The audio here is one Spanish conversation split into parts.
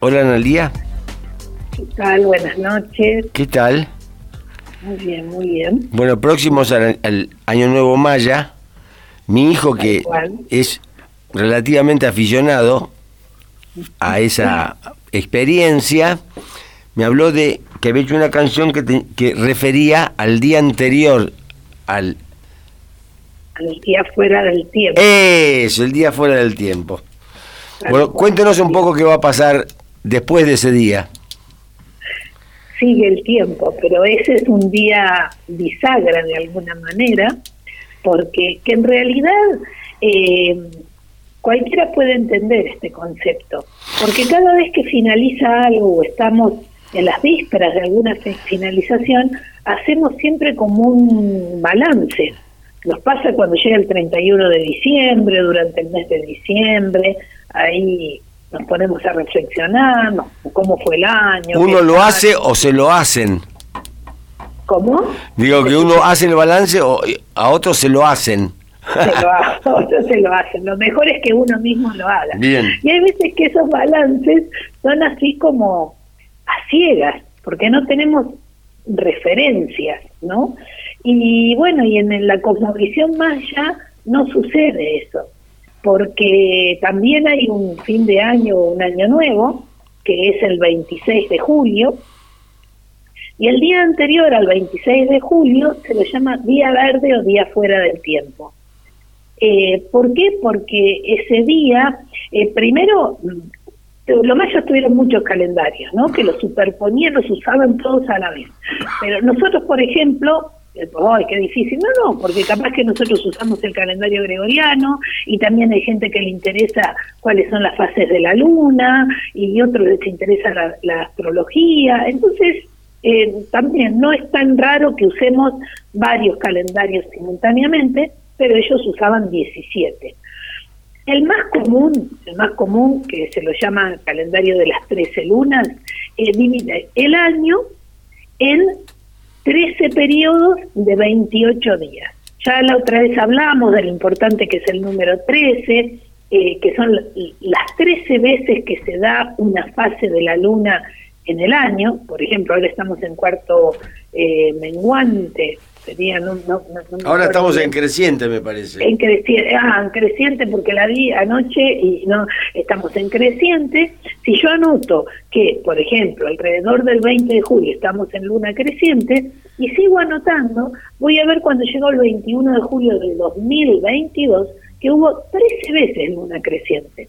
Hola Analia. ¿Qué tal? Buenas noches. ¿Qué tal? Muy bien, muy bien. Bueno, próximos al, Año Nuevo Maya, mi hijo que es relativamente aficionado a esa experiencia, me habló de que había hecho una canción que, que refería al día anterior al... Al día fuera del tiempo. Eso, el día fuera del tiempo. Bueno, cuéntenos un poco qué va a pasar después de ese día? Sigue el tiempo, pero ese es un día bisagra de alguna manera, porque que en realidad eh, cualquiera puede entender este concepto, porque cada vez que finaliza algo o estamos en las vísperas de alguna finalización, hacemos siempre como un balance. Nos pasa cuando llega el 31 de diciembre, durante el mes de diciembre, ahí nos ponemos a reflexionar, cómo fue el año. ¿Uno lo hace o se lo hacen? ¿Cómo? Digo que uno hace el balance o a otros se lo hacen. Se lo hacen, otros se lo hacen. Lo mejor es que uno mismo lo haga. Bien. Y hay veces que esos balances son así como a ciegas, porque no tenemos referencias, ¿no? Y bueno, y en la cosmovisión maya no sucede eso porque también hay un fin de año, un año nuevo, que es el 26 de julio, y el día anterior al 26 de julio se lo llama día verde o día fuera del tiempo. Eh, ¿Por qué? Porque ese día, eh, primero, los mayos tuvieron muchos calendarios, ¿no? Que los superponían, los usaban todos a la vez. Pero nosotros, por ejemplo, ¡ay, qué difícil! No, no, porque capaz que nosotros usamos el calendario gregoriano y también hay gente que le interesa cuáles son las fases de la luna y otros les interesa la, astrología. Entonces, eh, también no es tan raro que usemos varios calendarios simultáneamente, pero ellos usaban 17. El más común, el más común, que se lo llama calendario de las 13 lunas, eh, el año en 13 periodos de 28 días. Ya la otra vez hablamos de lo importante que es el número 13, eh, que son las 13 veces que se da una fase de la luna en el año. Por ejemplo, ahora estamos en cuarto eh, menguante, Ahora estamos en creciente, me parece. En creciente, ah, en creciente porque la vi anoche y no estamos en creciente. Si yo anoto que, por ejemplo, alrededor del 20 de julio estamos en luna creciente y sigo anotando, voy a ver cuando llegó el 21 de julio del 2022 que hubo 13 veces luna creciente.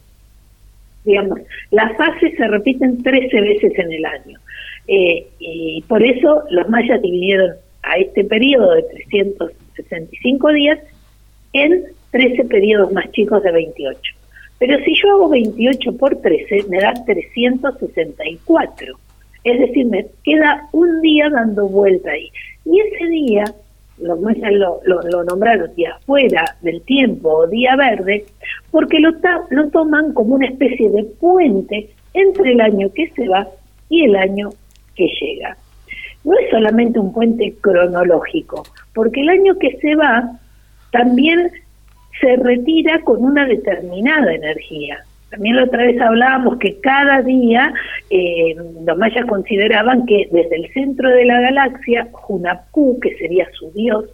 Digamos, las fases se repiten 13 veces en el año. Eh, y por eso los mayas dividieron a este periodo de 365 días en 13 periodos más chicos de 28. Pero si yo hago 28 por 13, me da 364. Es decir, me queda un día dando vuelta ahí. Y ese día, mayas lo, lo, nombraron día fuera del tiempo o día verde, porque lo, lo toman como una especie de puente entre el año que se va y el año que llega no es solamente un puente cronológico, porque el año que se va también se retira con una determinada energía. También la otra vez hablábamos que cada día eh, los mayas consideraban que desde el centro de la galaxia, Hunapku, que sería su dios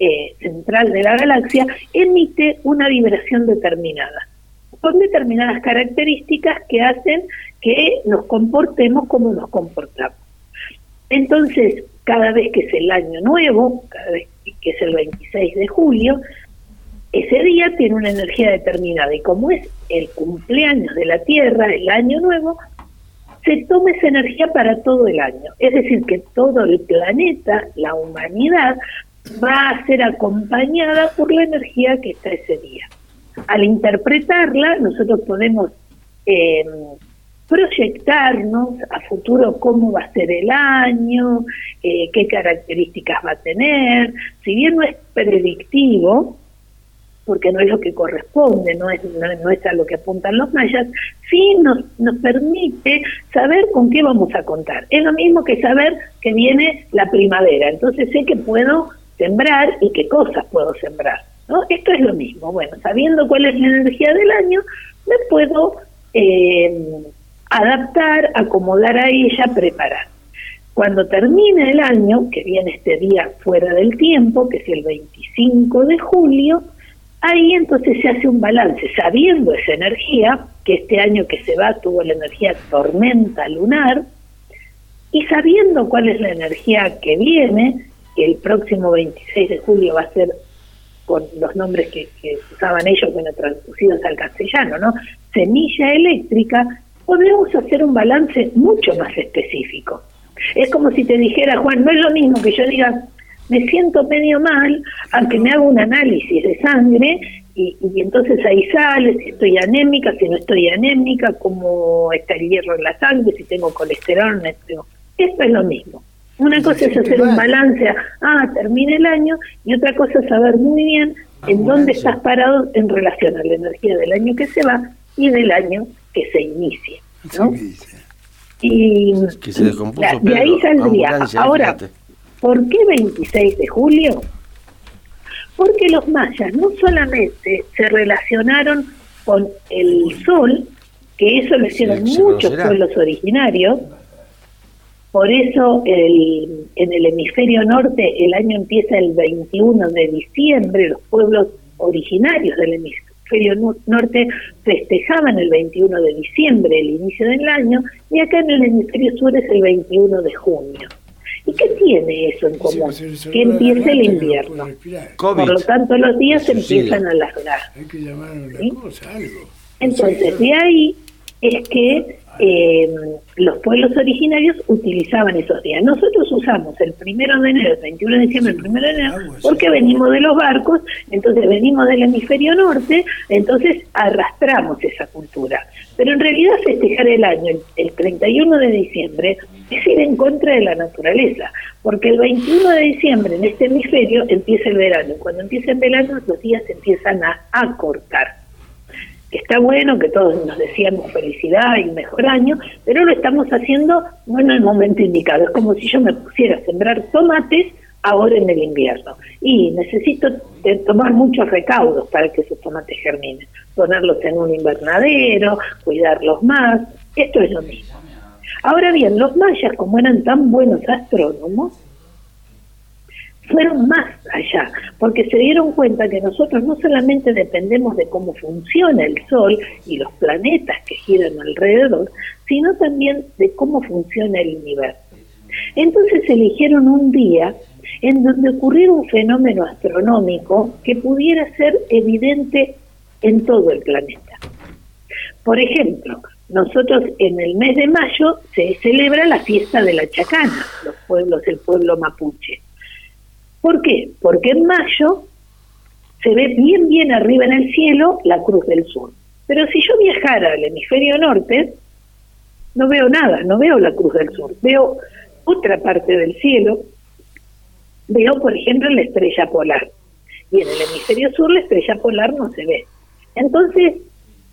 eh, central de la galaxia, emite una vibración determinada, con determinadas características que hacen que nos comportemos como nos comportamos. Entonces, cada vez que es el año nuevo, cada vez que es el 26 de julio, ese día tiene una energía determinada y como es el cumpleaños de la Tierra, el año nuevo, se toma esa energía para todo el año. Es decir, que todo el planeta, la humanidad, va a ser acompañada por la energía que está ese día. Al interpretarla, nosotros podemos eh, proyectarnos a futuro cómo va a ser el año, eh, qué características va a tener. Si bien no es predictivo, porque no es lo que corresponde, no es, no, es a lo que apuntan los mayas, sí nos, nos permite saber con qué vamos a contar. Es lo mismo que saber que viene la primavera, entonces sé que puedo sembrar y qué cosas puedo sembrar. ¿no? Esto es lo mismo. Bueno, sabiendo cuál es la energía del año, me puedo... Eh, adaptar, acomodar a ella, preparar. Cuando termine el año, que viene este día fuera del tiempo, que es el 25 de julio, ahí entonces se hace un balance, sabiendo esa energía, que este año que se va tuvo la energía tormenta lunar, y sabiendo cuál es la energía que viene, que el próximo 26 de julio va a ser con los nombres que, usaban ellos, bueno, traducidos al castellano, ¿no? Semilla eléctrica, podemos hacer un balance mucho más específico. Es como si te dijera, Juan, no es lo mismo que yo diga, me siento medio mal, aunque me haga un análisis de sangre y, entonces ahí sale si estoy anémica, si no estoy anémica, cómo está el hierro en la sangre, si tengo colesterol, no tengo. Esto es lo mismo. Una cosa es hacer un balance, ah, termina el año, y otra cosa es saber muy bien en dónde estás parado en relación a la energía del año que se va y del año que se inicia. ¿no? Y de ahí saldría. Ahora, ¿por qué 26 de julio? Porque los mayas no solamente se relacionaron con el sol, que eso lo hicieron muchos pueblos originarios, por eso el, en el hemisferio norte el año empieza el 21 de diciembre, los pueblos originarios del hemisferio norte festejaban el 21 de diciembre el inicio del año y acá en el hemisferio sur es el 21 de junio. ¿Y qué tiene eso en común? Que empieza el invierno. Por lo tanto, los días se empiezan a alargar. Hay que llamar a algo. Entonces, de ahí es que eh, los pueblos originarios utilizaban esos días. Nosotros usamos el primero de enero, el 21 de diciembre, el primero de enero, porque venimos de los barcos, entonces venimos del hemisferio norte, entonces arrastramos esa cultura. Pero en realidad festejar el año, el, el 31 de diciembre, es ir en contra de la naturaleza, porque el 21 de diciembre en este hemisferio empieza el verano, cuando empieza el verano los días empiezan a acortar que está bueno, que todos nos decíamos felicidad y mejor año, pero lo estamos haciendo no en el momento indicado. Es como si yo me pusiera a sembrar tomates ahora en el invierno. Y necesito tomar muchos recaudos para que esos tomates germinen. Ponerlos en un invernadero, cuidarlos más. Esto es lo mismo. Ahora bien, los mayas, como eran tan buenos astrónomos, fueron más allá, porque se dieron cuenta que nosotros no solamente dependemos de cómo funciona el Sol y los planetas que giran alrededor, sino también de cómo funciona el universo. Entonces eligieron un día en donde ocurriera un fenómeno astronómico que pudiera ser evidente en todo el planeta. Por ejemplo, nosotros en el mes de mayo se celebra la fiesta de la Chacana, los pueblos, el pueblo mapuche. ¿Por qué? Porque en mayo se ve bien, bien arriba en el cielo la Cruz del Sur. Pero si yo viajara al hemisferio norte, no veo nada, no veo la Cruz del Sur. Veo otra parte del cielo, veo, por ejemplo, la estrella polar. Y en el hemisferio sur la estrella polar no se ve. Entonces,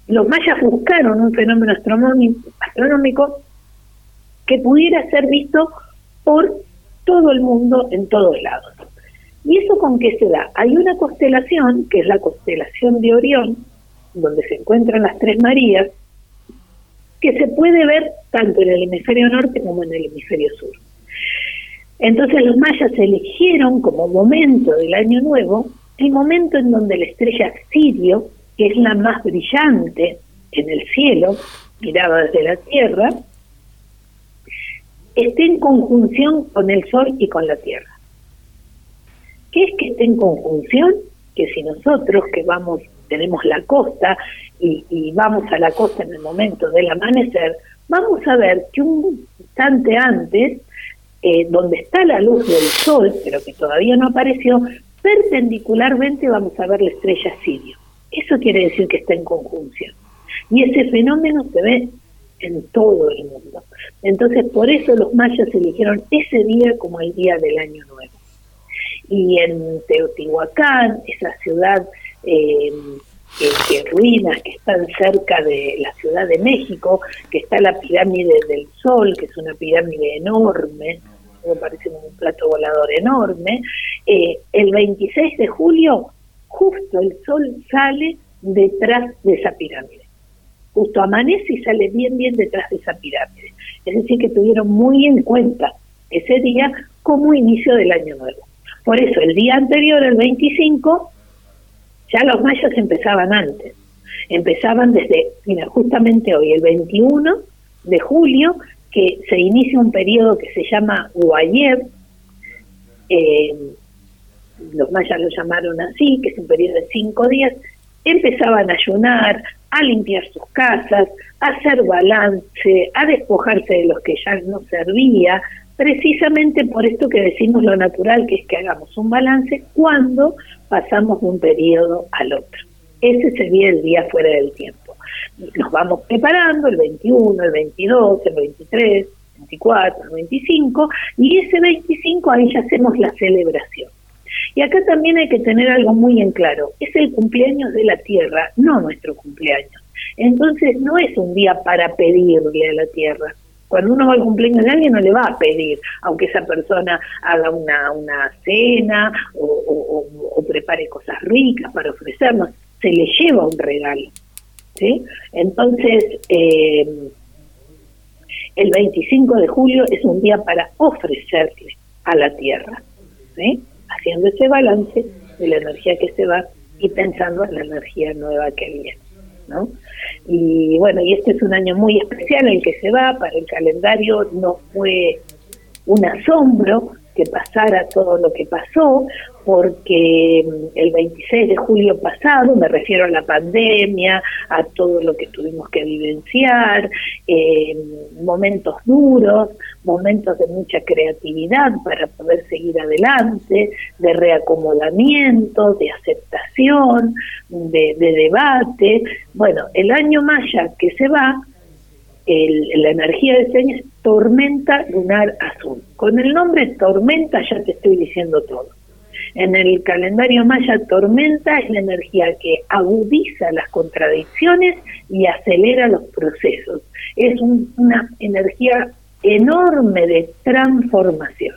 los mayas buscaron un fenómeno astronómico que pudiera ser visto por todo el mundo en todos lados. ¿Y eso con qué se da? Hay una constelación, que es la constelación de Orión, donde se encuentran las tres Marías, que se puede ver tanto en el hemisferio norte como en el hemisferio sur. Entonces los mayas eligieron como momento del año nuevo el momento en donde la estrella Sirio, que es la más brillante en el cielo, mirada desde la Tierra, esté en conjunción con el Sol y con la Tierra. ¿Qué es que esté en conjunción? Que si nosotros que vamos, tenemos la costa y, vamos a la costa en el momento del amanecer, vamos a ver que un instante antes, eh, donde está la luz del sol, pero que todavía no apareció, perpendicularmente vamos a ver la estrella Sirio. Eso quiere decir que está en conjunción. Y ese fenómeno se ve en todo el mundo. Entonces, por eso los mayas eligieron ese día como el día del año nuevo y en Teotihuacán, esa ciudad eh, que, ruinas que están cerca de la Ciudad de México, que está la pirámide del Sol, que es una pirámide enorme, me parece un plato volador enorme, eh, el 26 de julio justo el Sol sale detrás de esa pirámide. justo amanece y sale bien, bien detrás de esa pirámide. Es decir, que tuvieron muy en cuenta ese día como inicio del año nuevo. Por eso, el día anterior, el 25, ya los mayas empezaban antes. Empezaban desde, mira, justamente hoy, el 21 de julio, que se inicia un periodo que se llama Guayev, eh, los mayas lo llamaron así, que es un periodo de cinco días, empezaban a ayunar, a limpiar sus casas, a hacer balance, a despojarse de los que ya no servía, precisamente por esto que decimos lo natural, que es que hagamos un balance cuando pasamos de un periodo al otro. Ese sería el día fuera del tiempo. Nos vamos preparando el 21, el 22, el 23, 24, el 25, y ese 25 ahí ya hacemos la celebración. Y acá también hay que tener algo muy en claro, es el cumpleaños de la Tierra, no nuestro cumpleaños. Entonces no es un día para pedirle a la Tierra. Cuando uno va al cumpleaños de alguien no le va a pedir, aunque esa persona haga una, una cena o, prepare cosas ricas para ofrecernos, se le lleva un regalo. ¿sí? Entonces, eh, el 25 de julio es un día para ofrecerle a la Tierra. ¿sí? haciendo ese balance de la energía que se va y pensando en la energía nueva que viene. ¿No? Y bueno, y este es un año muy especial el que se va, para el calendario no fue un asombro, que pasara todo lo que pasó, porque mm, el 26 de julio pasado, me refiero a la pandemia, a todo lo que tuvimos que vivenciar, eh, momentos duros, momentos de mucha creatividad para poder seguir adelante, de reacomodamiento, de aceptación, de, de debate. Bueno, el año maya que se va el, la energía de ese año tormenta lunar azul. Con el nombre tormenta ya te estoy diciendo todo. En el calendario maya, tormenta es la energía que agudiza las contradicciones y acelera los procesos. Es una energía enorme de transformación.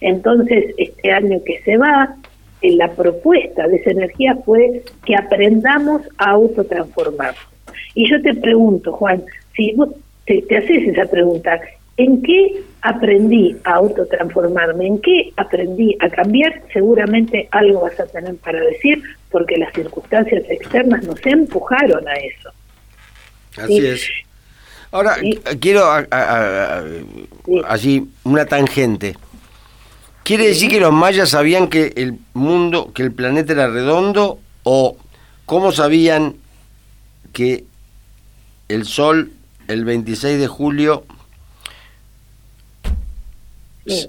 Entonces, este año que se va, en la propuesta de esa energía fue que aprendamos a autotransformarnos. Y yo te pregunto, Juan, si vos te, haces esa pregunta, ¿en qué aprendí a autotransformarme? ¿En qué aprendí a cambiar? Seguramente algo vas a tener para decir, porque las circunstancias externas nos empujaron a eso. Así es. Ahora, quiero así una tangente. ¿Quiere decir que los mayas sabían que el mundo, que el planeta era redondo o cómo sabían que el Sol el 26 de julio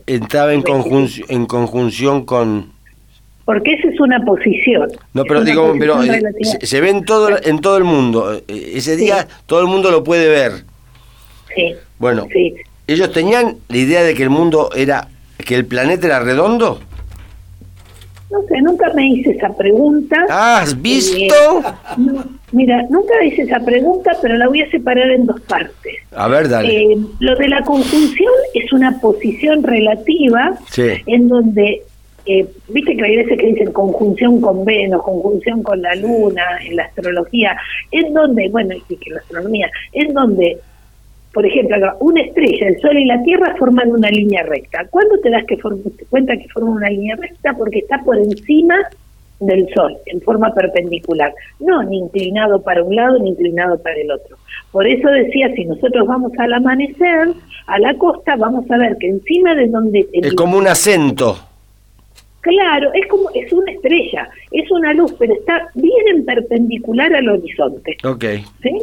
estaba en, conjunción, en conjunción con... Porque esa es una posición. No, pero digo, pero eh, se, ve en todo, en todo el mundo. Eh, ese día todo el mundo lo puede ver. Sí. Bueno, ellos tenían la idea de que el mundo era, que el planeta era redondo. No sé, nunca me hice esa pregunta. ¿Has visto? Eh, mira, nunca hice esa pregunta, pero la voy a separar en dos partes. A ver, dale. Eh, lo de la conjunción es una posición relativa en donde, eh, viste que hay veces que dicen conjunción con Venus, conjunción con la Luna, en la astrología, en donde, bueno, y que la astronomía, en donde por ejemplo, una estrella, el Sol y la Tierra forman una línea recta. ¿Cuándo te das que cuenta que forman una línea recta? Porque está por encima del Sol, en forma perpendicular. No, ni inclinado para un lado ni inclinado para el otro. Por eso decía, si nosotros vamos al amanecer, a la costa, vamos a ver que encima de donde... Es como un acento. Claro, es como es una estrella, es una luz, pero está bien en perpendicular al horizonte. Ok. ¿Sí?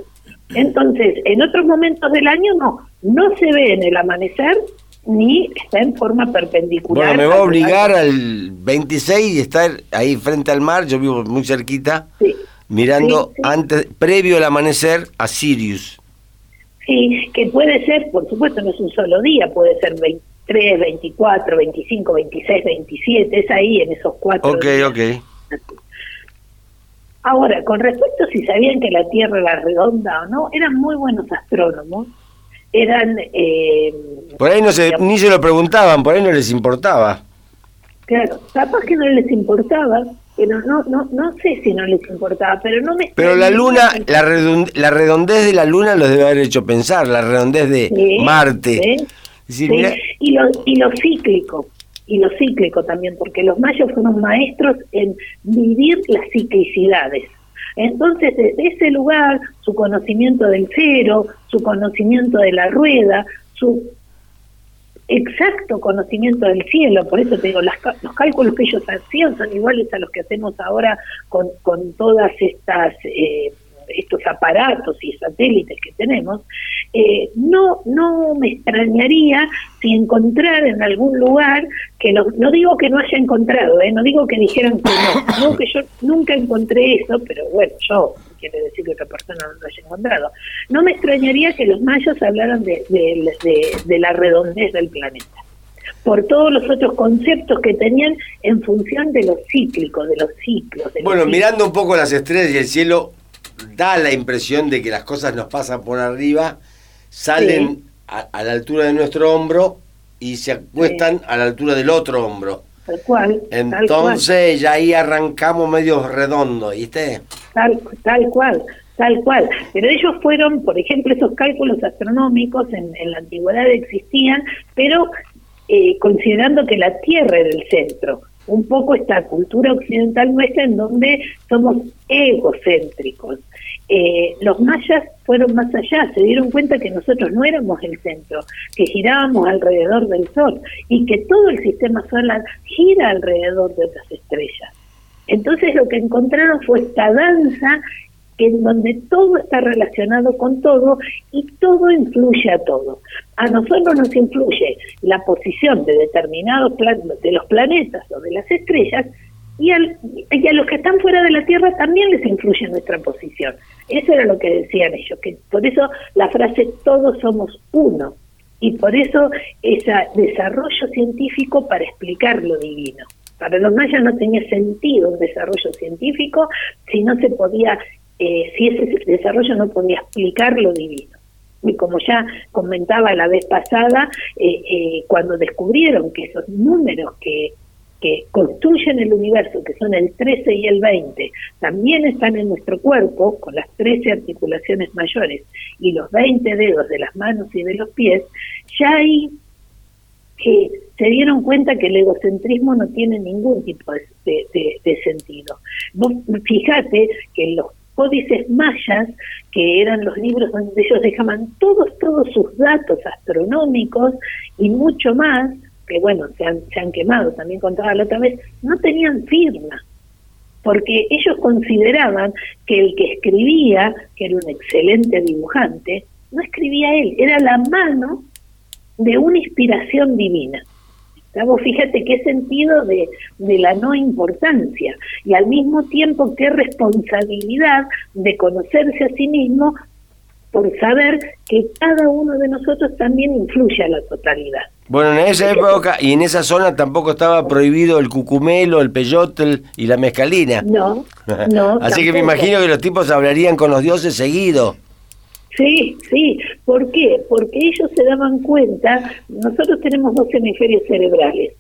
Entonces, en otros momentos del año no, no se ve en el amanecer ni está en forma perpendicular. Bueno, me va a obligar al 26 y estar ahí frente al mar, yo vivo muy cerquita, mirando antes, previo al amanecer a Sirius. Sí, que puede ser, por supuesto, no es un solo día, puede ser 23, 24, 25, 26, 27, es ahí en esos cuatro. Ok, ok. Ahora, con respecto a si sabían que la Tierra era redonda o no, eran muy buenos astrónomos. Eran. Eh, por ahí no se, ni se lo preguntaban, por ahí no les importaba. Claro, capaz que no les importaba, pero no, no, no sé si no les importaba, pero no me... Pero la luna, la, la redondez de la luna los debe haber hecho pensar, la redondez de Marte. y, lo, y lo cíclico, y lo cíclico también, porque los mayos fueron maestros en vivir las ciclicidades. Entonces, desde ese lugar, su conocimiento del cero, su conocimiento de la rueda, su exacto conocimiento del cielo, por eso te digo, las, los cálculos que ellos hacían son iguales a los que hacemos ahora con, con todas estas eh, estos aparatos y satélites que tenemos, eh, no, no me extrañaría si encontrar en algún lugar, que no, no digo que no haya encontrado, eh, no digo que dijeran que no, digo que yo nunca encontré eso, pero bueno, yo quiere decir que otra persona no lo haya encontrado. No me extrañaría que los mayos hablaran de, de la redondez del planeta por todos los otros conceptos que tenían en función de los cíclicos, de los ciclos. bueno, mirando un poco las estrellas y el cielo, da la impresión de que las cosas nos pasan por arriba, salen a, la altura de nuestro hombro y se acuestan a la altura del otro hombro. Tal cual. Entonces ya ahí arrancamos medio redondo, ¿viste? Tal, tal cual, tal cual. Pero ellos fueron, por ejemplo, esos cálculos astronómicos en, la antigüedad existían, pero eh, considerando que la Tierra era el centro un poco esta cultura occidental nuestra en donde somos egocéntricos. Eh, los mayas fueron más allá, se dieron cuenta que nosotros no éramos el centro, que girábamos alrededor del Sol y que todo el sistema solar gira alrededor de otras estrellas. Entonces lo que encontraron fue esta danza en donde todo está relacionado con todo y todo influye a todo. A nosotros nos influye la posición de determinados de los planetas o de las estrellas y, y, a los que están fuera de la Tierra también les influye nuestra posición. Eso era lo que decían ellos, que por eso la frase todos somos uno y por eso ese desarrollo científico para explicar lo divino. Para los mayas no tenía sentido un desarrollo científico si no se podía eh, si ese desarrollo no podía explicar lo divino. Y como ya comentaba la vez pasada, eh, eh, cuando descubrieron que esos números que, que construyen el universo, que son el 13 y el 20, también están en nuestro cuerpo, con las 13 articulaciones mayores y los 20 dedos de las manos y de los pies, ya ahí que se dieron cuenta que el egocentrismo no tiene ningún tipo de, de, de sentido. Vos fíjate que los códices mayas, que eran los libros donde ellos dejaban todos, todos sus datos astronómicos y mucho más, que bueno, se han, se han quemado, también contaba la otra vez, no tenían firma, porque ellos consideraban que el que escribía, que era un excelente dibujante, no escribía él, era la mano de una inspiración divina. Vos fíjate qué sentido de, de la no importancia y al mismo tiempo qué responsabilidad de conocerse a sí mismo por saber que cada uno de nosotros también influye a la totalidad. Bueno, en esa época y en esa zona tampoco estaba prohibido el cucumelo, el peyotl y la mezcalina. No, no. Así que me imagino que los tipos hablarían con los dioses seguido. Sí, sí. ¿Por qué? Porque ellos se daban cuenta, nosotros tenemos dos hemisferios cerebrales,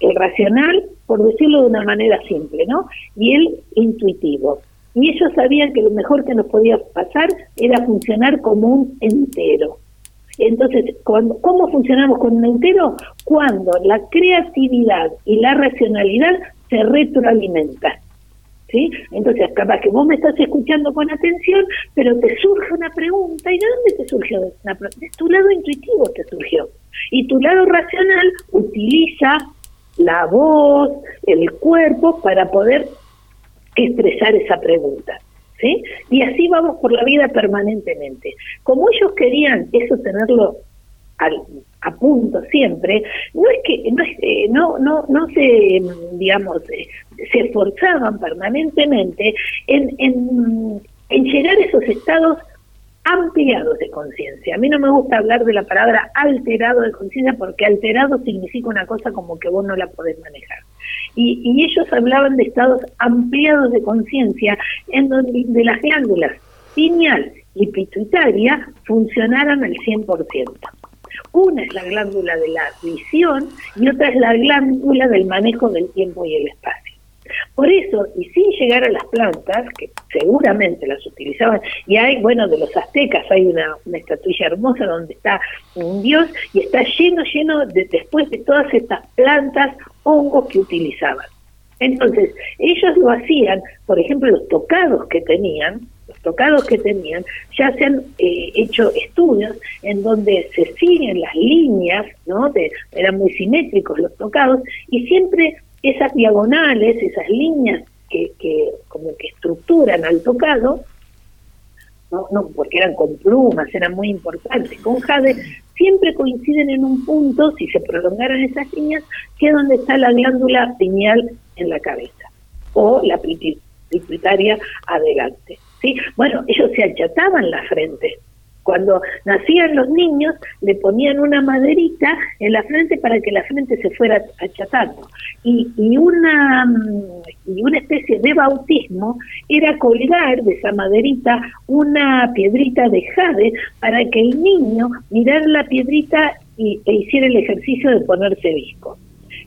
el racional, por decirlo de una manera simple, ¿no? Y el intuitivo. Y ellos sabían que lo mejor que nos podía pasar era funcionar como un entero. Entonces, ¿cómo funcionamos con un entero? Cuando la creatividad y la racionalidad se retroalimentan. ¿Sí? Entonces, capaz que vos me estás escuchando con atención, pero te surge una pregunta, ¿y de dónde te surgió? De tu lado intuitivo te surgió. Y tu lado racional utiliza la voz, el cuerpo, para poder expresar esa pregunta. ¿Sí? Y así vamos por la vida permanentemente. Como ellos querían eso tenerlo al, a punto siempre, no es que no, eh, no, no, no se, digamos, eh, se esforzaban permanentemente en, en, en llegar a esos estados ampliados de conciencia. A mí no me gusta hablar de la palabra alterado de conciencia porque alterado significa una cosa como que vos no la podés manejar. Y, y ellos hablaban de estados ampliados de conciencia en donde de las glándulas pineal y pituitaria funcionaran al 100%. Una es la glándula de la visión y otra es la glándula del manejo del tiempo y el espacio. Por eso, y sin llegar a las plantas, que seguramente las utilizaban, y hay, bueno, de los aztecas hay una, una estatuilla hermosa donde está un dios y está lleno, lleno de, después de todas estas plantas, hongos que utilizaban. Entonces, ellos lo hacían, por ejemplo, los tocados que tenían, tocados que tenían, ya se han eh, hecho estudios en donde se siguen las líneas, ¿no? De, eran muy simétricos los tocados, y siempre esas diagonales, esas líneas que, que como que estructuran al tocado, no, no, porque eran con plumas, eran muy importantes, con jade, siempre coinciden en un punto, si se prolongaran esas líneas, que es donde está la glándula pineal en la cabeza, o la pituitaria adelante. Bueno, ellos se achataban la frente, cuando nacían los niños, le ponían una maderita en la frente para que la frente se fuera achatando. Y, y, una, y una especie de bautismo era colgar de esa maderita una piedrita de jade para que el niño mirara la piedrita y, e hiciera el ejercicio de ponerse visco.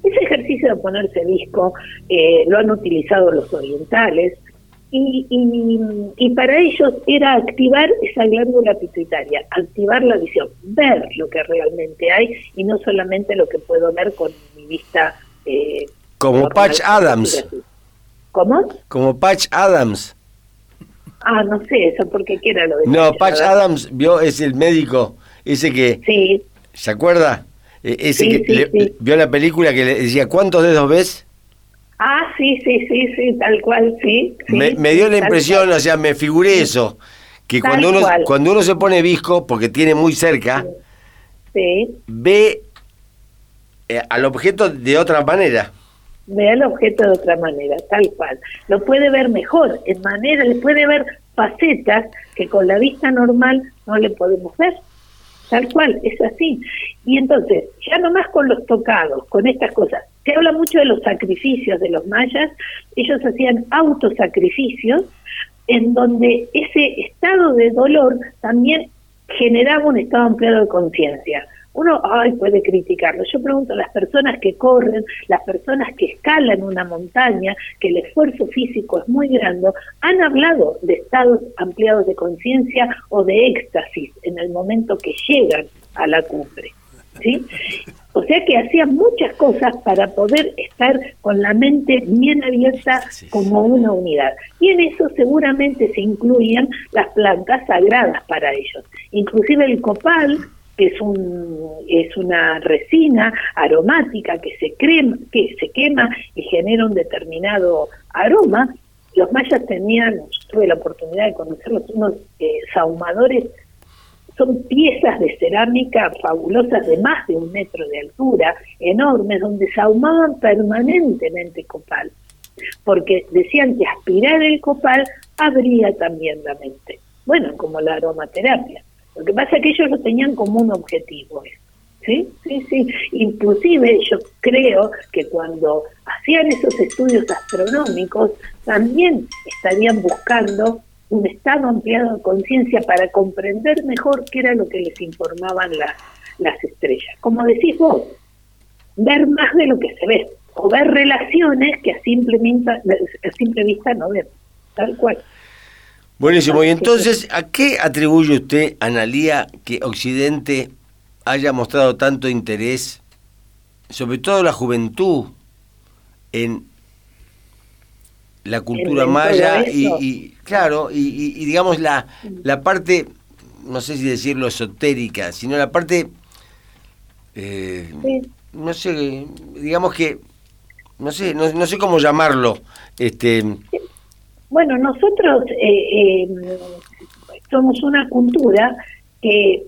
Ese ejercicio de ponerse visco eh, lo han utilizado los orientales, y, y, para ellos era activar esa glándula pituitaria, activar la visión, ver lo que realmente hay y no solamente lo que puedo ver con mi vista. Eh, Como Patch Adams. ¿Cómo? Como Patch Adams. Ah, no sé eso, porque qué era lo de No, Patch, Adams vio, es el médico, ese que... Sí. ¿Se acuerda? E, ese que vio la película que le decía, ¿cuántos dedos ves? Ah, sí, sí, sí, sí, tal cual, sí. me, dio la impresión, o sea, me figuré eso, que cuando uno, cuando uno se pone visco, porque tiene muy cerca, ve eh, al objeto de otra manera. Ve al objeto de otra manera, tal cual. Lo puede ver mejor, en manera, le puede ver facetas que con la vista normal no le podemos ver. Tal cual, es así. Y entonces, ya nomás con los tocados, con estas cosas, se habla mucho de los sacrificios de los mayas, ellos hacían autosacrificios en donde ese estado de dolor también generaba un estado ampliado de conciencia. Uno ay, puede criticarlo. Yo pregunto a las personas que corren, las personas que escalan una montaña, que el esfuerzo físico es muy grande, han hablado de estados ampliados de conciencia o de éxtasis en el momento que llegan a la cumbre. ¿sí? O sea que hacía muchas cosas para poder estar con la mente bien abierta como una unidad. Y en eso seguramente se incluían las plantas sagradas para ellos. Inclusive el copal, es, un, es una resina aromática que se, crema, que se quema y genera un determinado aroma, los mayas tenían, tuve la oportunidad de conocerlos, unos eh, sahumadores son piezas de cerámica fabulosas de más de un metro de altura, enormes, donde se ahumaban permanentemente copal, porque decían que aspirar el copal abría también la mente. Bueno, como la aromaterapia. Lo que pasa es que ellos lo tenían como un objetivo. ¿Sí? Sí, sí. Inclusive yo creo que cuando hacían esos estudios astronómicos, también estarían buscando un estado ampliado de conciencia para comprender mejor qué era lo que les informaban las estrellas. Como decís vos, ver más de lo que se ve, o ver relaciones que a simple, vista, a simple vista no ven, tal cual. Buenísimo, y entonces, ¿a qué atribuye usted, Analía, que Occidente haya mostrado tanto interés, sobre todo la juventud, en la cultura maya y, claro, y, digamos la, la parte, no sé si decirlo esotérica, sino la parte, eh, no sé, digamos que, no sé, no, sé cómo llamarlo. este Bueno, nosotros eh, eh, somos una cultura que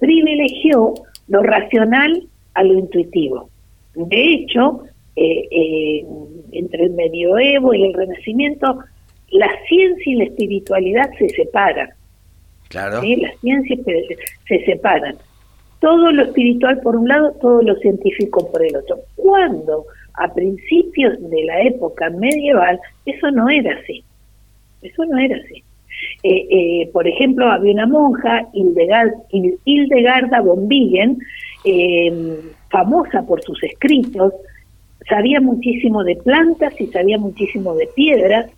privilegió lo racional a lo intuitivo. De hecho, eh, entre el medioevo y el renacimiento, la ciencia y la espiritualidad se separan. Claro. Las ciencias se separan. Todo lo espiritual por un lado, todo lo científico por el otro. Cuando a principios de la época medieval eso no era así. Eso no era así. Eh, eh, por ejemplo, había una monja, Hildegarda von Bingen, eh, famosa por sus escritos, sabía muchísimo de plantas y sabía muchísimo de piedras,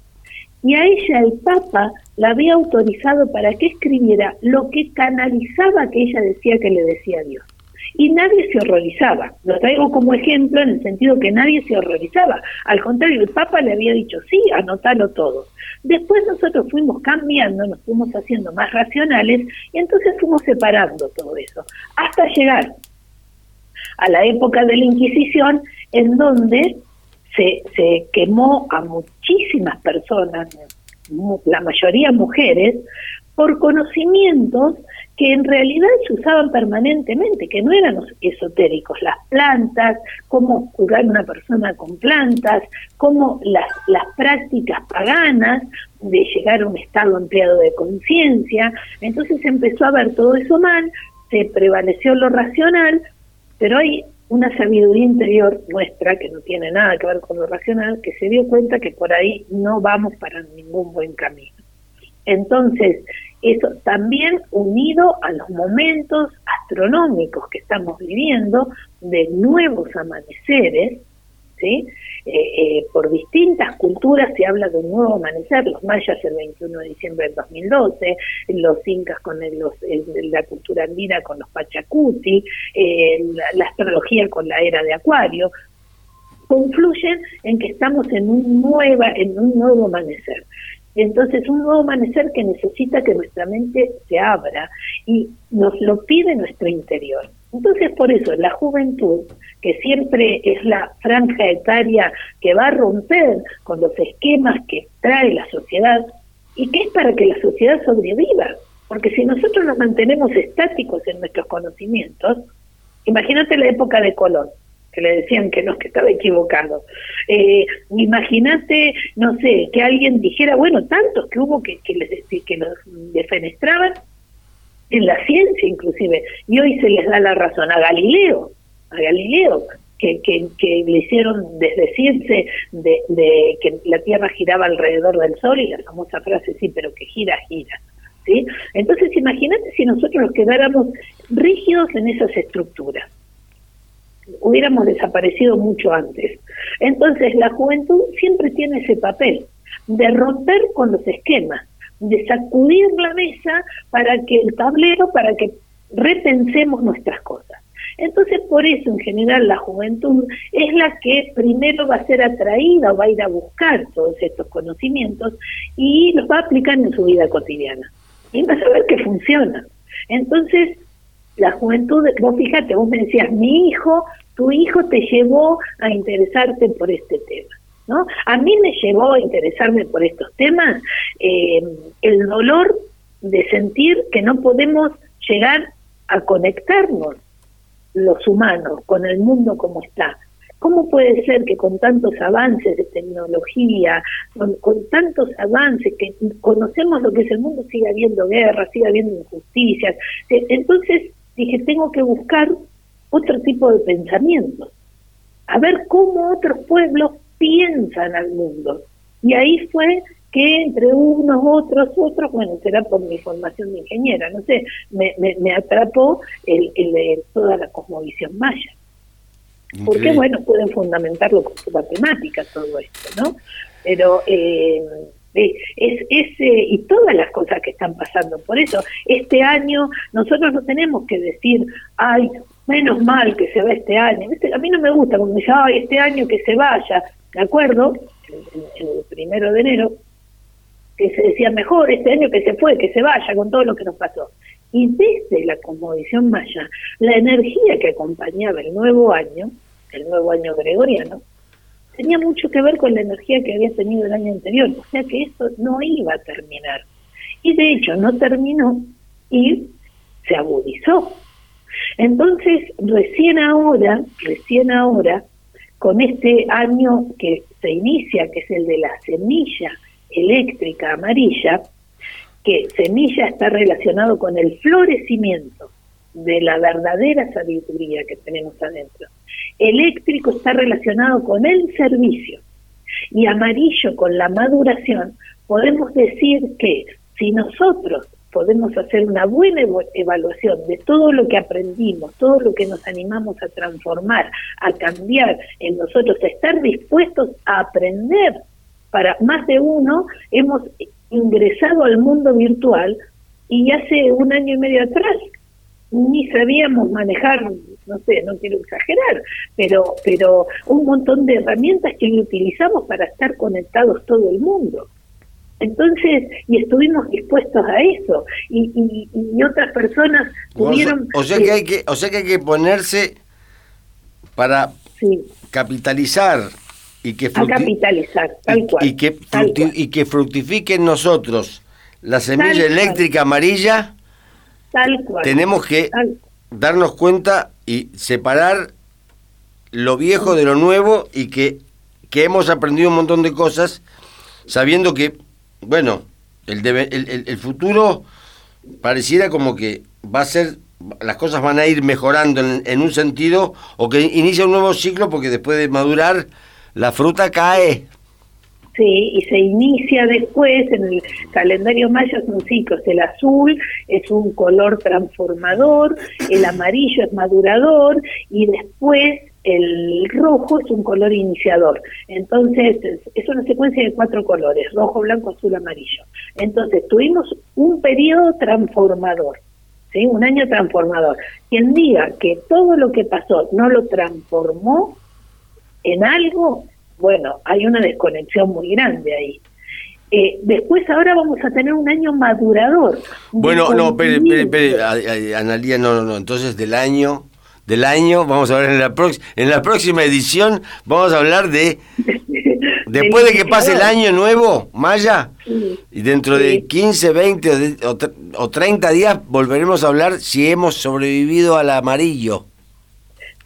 y a ella el Papa la había autorizado para que escribiera lo que canalizaba que ella decía que le decía Dios. Y nadie se horrorizaba. Lo traigo como ejemplo en el sentido que nadie se horrorizaba. Al contrario, el Papa le había dicho, sí, anotalo todo. Después nosotros fuimos cambiando, nos fuimos haciendo más racionales y entonces fuimos separando todo eso. Hasta llegar a la época de la Inquisición, en donde se, se quemó a muchísimas personas, la mayoría mujeres, por conocimientos que en realidad se usaban permanentemente, que no eran esotéricos, las plantas, cómo curar una persona con plantas, cómo las, las prácticas paganas de llegar a un estado empleado de conciencia, entonces empezó a ver todo eso mal, se prevaleció lo racional, pero hay una sabiduría interior nuestra que no tiene nada que ver con lo racional, que se dio cuenta que por ahí no vamos para ningún buen camino. Entonces, eso también unido a los momentos astronómicos que estamos viviendo de nuevos amaneceres, ¿sí? Eh, eh, por distintas culturas se habla de un nuevo amanecer, los mayas el 21 de diciembre del 2012, los incas con los, la cultura andina con los pachacuti, eh, la, astrología con la era de acuario, confluyen en que estamos en un, nueva, en un nuevo amanecer. Entonces, un nuevo amanecer que necesita que nuestra mente se abra y nos lo pide nuestro interior. Entonces, por eso, la juventud, que siempre es la franja etaria que va a romper con los esquemas que trae la sociedad y que es para que la sociedad sobreviva. Porque si nosotros nos mantenemos estáticos en nuestros conocimientos, imagínate la época de Colón, que le decían que no, que estaba equivocado. Eh, imagínate, no sé, que alguien dijera, bueno, tantos que hubo que, que, les, que los defenestraban en la ciencia inclusive, y hoy se les da la razón a Galileo, a Galileo, que, que, que le hicieron desdecirse de, de que la Tierra giraba alrededor del Sol y la famosa frase, sí, pero que gira, gira. ¿Sí? Entonces imagínate si nosotros nos quedáramos rígidos en esas estructuras hubiéramos desaparecido mucho antes. Entonces la juventud siempre tiene ese papel de romper con los esquemas, de sacudir la mesa para que el tablero, para que repensemos nuestras cosas. Entonces, por eso, en general, la juventud es la que primero va a ser atraída o va a ir a buscar todos estos conocimientos y los va a aplicar en su vida cotidiana. Y va a saber que funciona. Entonces, la juventud, vos fíjate, vos me decías, mi hijo, tu hijo te llevó a interesarte por este tema. ¿No? A mí me llevó a interesarme por estos temas eh, el dolor de sentir que no podemos llegar a conectarnos los humanos con el mundo como está. ¿Cómo puede ser que con tantos avances de tecnología, con, con, tantos avances, que conocemos lo que es el mundo, siga habiendo guerra, siga habiendo injusticias? Entonces, dije, tengo que buscar otro tipo de pensamiento, a ver cómo otros pueblos piensan al mundo. Y ahí fue que entre unos, otros, otros, bueno, será por mi formación de ingeniera, no sé, me, me, atrapó el, el, toda la cosmovisión maya. Porque, bueno, pueden fundamentarlo con su matemática todo esto, ¿no? Pero eh, es, es y todas las cosas que están pasando. Por eso, este año nosotros no tenemos que decir, ay, menos mal que se va este año. A mí no me gusta cuando me dice, ay, este año que se vaya. ¿De acuerdo? El, primero de enero, que se decía mejor este año que se fue, que se vaya con todo lo que nos pasó. Y desde la conmovisión maya, la energía que acompañaba el nuevo año, el nuevo año gregoriano, tenía mucho que ver con la energía que había tenido el año anterior, o sea que esto no iba a terminar. Y de hecho no terminó y se agudizó. Entonces, recién ahora, recién ahora, con este año que se inicia, que es el de la semilla eléctrica amarilla, que semilla está relacionado con el florecimiento de la verdadera sabiduría que tenemos adentro. Eléctrico está relacionado con el servicio y amarillo con la maduración. Podemos decir que si nosotros podemos hacer una buena evaluación de todo lo que aprendimos, todo lo que nos animamos a transformar, a cambiar en nosotros, a estar dispuestos a aprender. Para más de uno hemos ingresado al mundo virtual y hace un año y medio atrás ni sabíamos manejar, no sé, no quiero exagerar, pero, pero un montón de herramientas que hoy utilizamos para estar conectados todo el mundo. Entonces, y estuvimos dispuestos a eso, y, y, otras personas tuvieron... O sea, que hay que, o sea que hay que ponerse para capitalizar y que, capitalizar, tal cual, y, que y que fructifique en nosotros la semilla eléctrica amarilla tenemos que darnos cuenta y separar lo viejo de lo nuevo y que, que hemos aprendido un montón de cosas sabiendo que, bueno, el, el, futuro pareciera como que va a ser, las cosas van a ir mejorando en, en, un sentido o que inicia un nuevo ciclo porque después de madurar la fruta cae. Sí, y se inicia después en el calendario maya son ciclos. El azul es un color transformador, el amarillo es madurador y después el rojo es un color iniciador. Entonces, es una secuencia de cuatro colores, rojo, blanco, azul, amarillo. Entonces, tuvimos un periodo transformador, ¿sí? un año transformador. Quien diga que todo lo que pasó no lo transformó en algo, bueno, hay una desconexión muy grande ahí. Eh, después ahora vamos a tener un año madurador. Bueno, no, espere, espere, Analía, no, no, no, entonces del año, del año, vamos a ver en la, en la próxima edición, vamos a hablar de, después de que pase el año nuevo, Maya, y dentro de 15, 20 o, o 30 días volveremos a hablar si hemos sobrevivido al amarillo.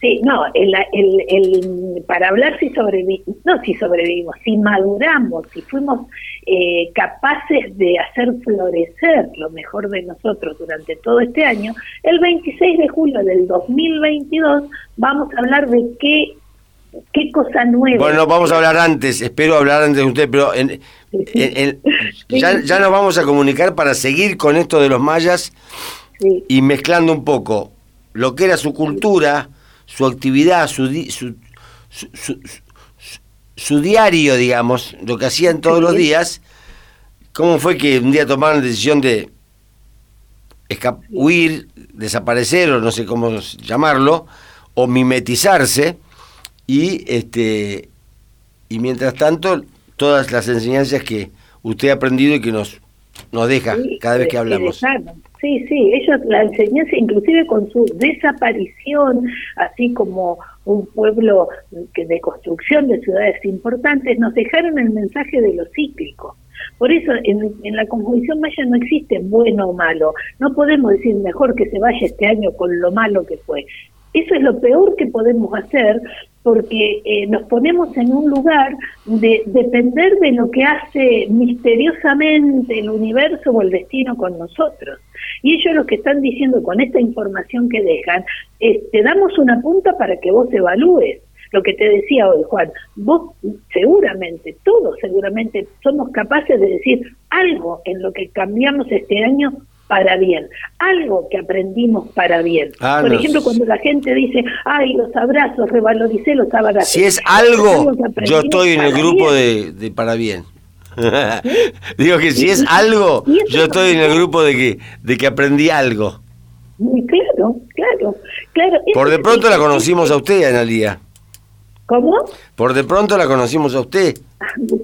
Sí, no, el, el, el, para hablar si sobrevivimos, no si sobrevivimos, si maduramos, si fuimos eh, capaces de hacer florecer lo mejor de nosotros durante todo este año, el 26 de julio del 2022 vamos a hablar de qué, qué cosa nueva. Bueno, vamos a hablar antes, espero hablar antes de usted, pero ya, ya nos vamos a comunicar para seguir con esto de los mayas y mezclando un poco lo que era su cultura su actividad, su, su, su, diario, digamos, lo que hacían todos los días, ¿cómo fue que un día tomaron la decisión de huir, desaparecer, o no sé cómo llamarlo, o mimetizarse, y este y mientras tanto todas las enseñanzas que usted ha aprendido y que nos nos deja cada vez que hablamos. Sí, sí, ellos, la enseñanza, inclusive con su desaparición, así como un pueblo que de construcción de ciudades importantes, nos dejaron el mensaje de lo cíclico. Por eso en, en la conjunción maya no existe bueno o malo. No podemos decir mejor que se vaya este año con lo malo que fue. Eso es lo peor que podemos hacer porque eh, nos ponemos en un lugar de depender de lo que hace misteriosamente el universo o el destino con nosotros. Y ellos lo que están diciendo con esta información que dejan es, te damos una punta para que vos evalúes. Lo que te decía hoy, Juan, vos seguramente, todos seguramente somos capaces de decir algo en lo que cambiamos este año para bien, algo que aprendimos para bien. Ah, Por ejemplo, cuando la gente dice, ay, los abrazos, revaloricé los abrazos. Si es algo, yo estoy en el grupo de, de, para bien. Digo que si es algo, yo estoy en el grupo de que, de que aprendí algo. Claro, claro, claro. Por de pronto la conocimos a usted, Analía. ¿Cómo? Por de pronto la conocimos a usted.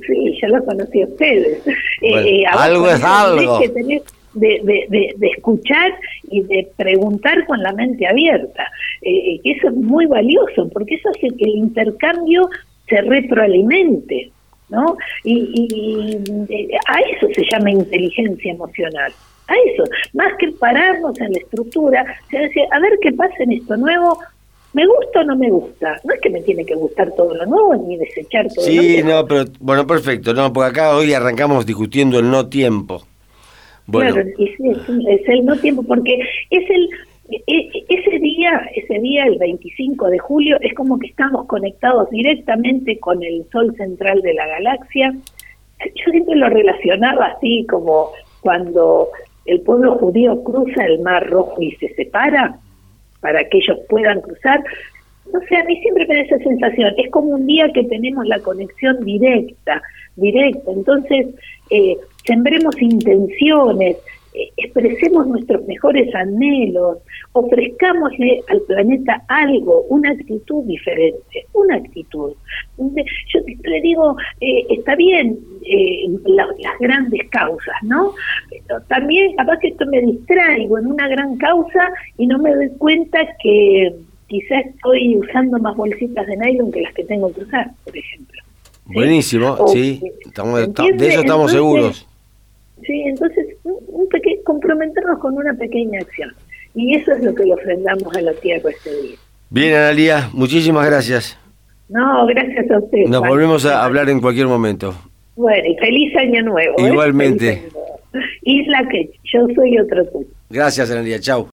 sí, ya la conocí a ustedes. Eh, eh, algo es algo de, de, escuchar y de preguntar con la mente abierta. Eh, eso es muy valioso, porque eso hace que el intercambio se retroalimente. ¿no? Y, eh, a eso se llama inteligencia emocional. A eso, más que pararnos en la estructura, se decir, a ver qué pasa en esto nuevo, ¿Me gusta o no me gusta? No es que me tiene que gustar todo lo nuevo ni desechar todo lo nuevo. Sí, no, pero bueno, perfecto, no, porque acá hoy arrancamos discutiendo el no tiempo. Claro, es, el no tiempo, porque es el e, e, ese día, ese día, el 25 de julio, es como que estamos conectados directamente con el sol central de la galaxia. Yo siempre lo relacionaba así como cuando el pueblo judío cruza el Mar Rojo y se separa para que ellos puedan cruzar. No sé, a mí siempre me da esa sensación. Es como un día que tenemos la conexión directa, directa. Entonces, eh, sembremos intenciones, eh, expresemos nuestros mejores anhelos, ofrezcámosle al planeta algo, una actitud diferente, una actitud. Yo le digo, eh, está bien eh, las grandes causas, ¿no? Pero también capaz que esto me distraigo en una gran causa y no me doy cuenta que quizás estoy usando más bolsitas de nylon que las que tengo que usar, por ejemplo. Buenísimo, sí, de eso estamos seguros. Sí, entonces un, comprometernos con una pequeña acción. Y eso es lo que le ofrendamos a la tierra este día. Bien, Analia, muchísimas gracias. No, gracias a usted. Nos volvemos a hablar en cualquier momento. Bueno, y feliz año nuevo. ¿eh? Igualmente. Isla que yo soy otro tú. Gracias, Analia. Chau.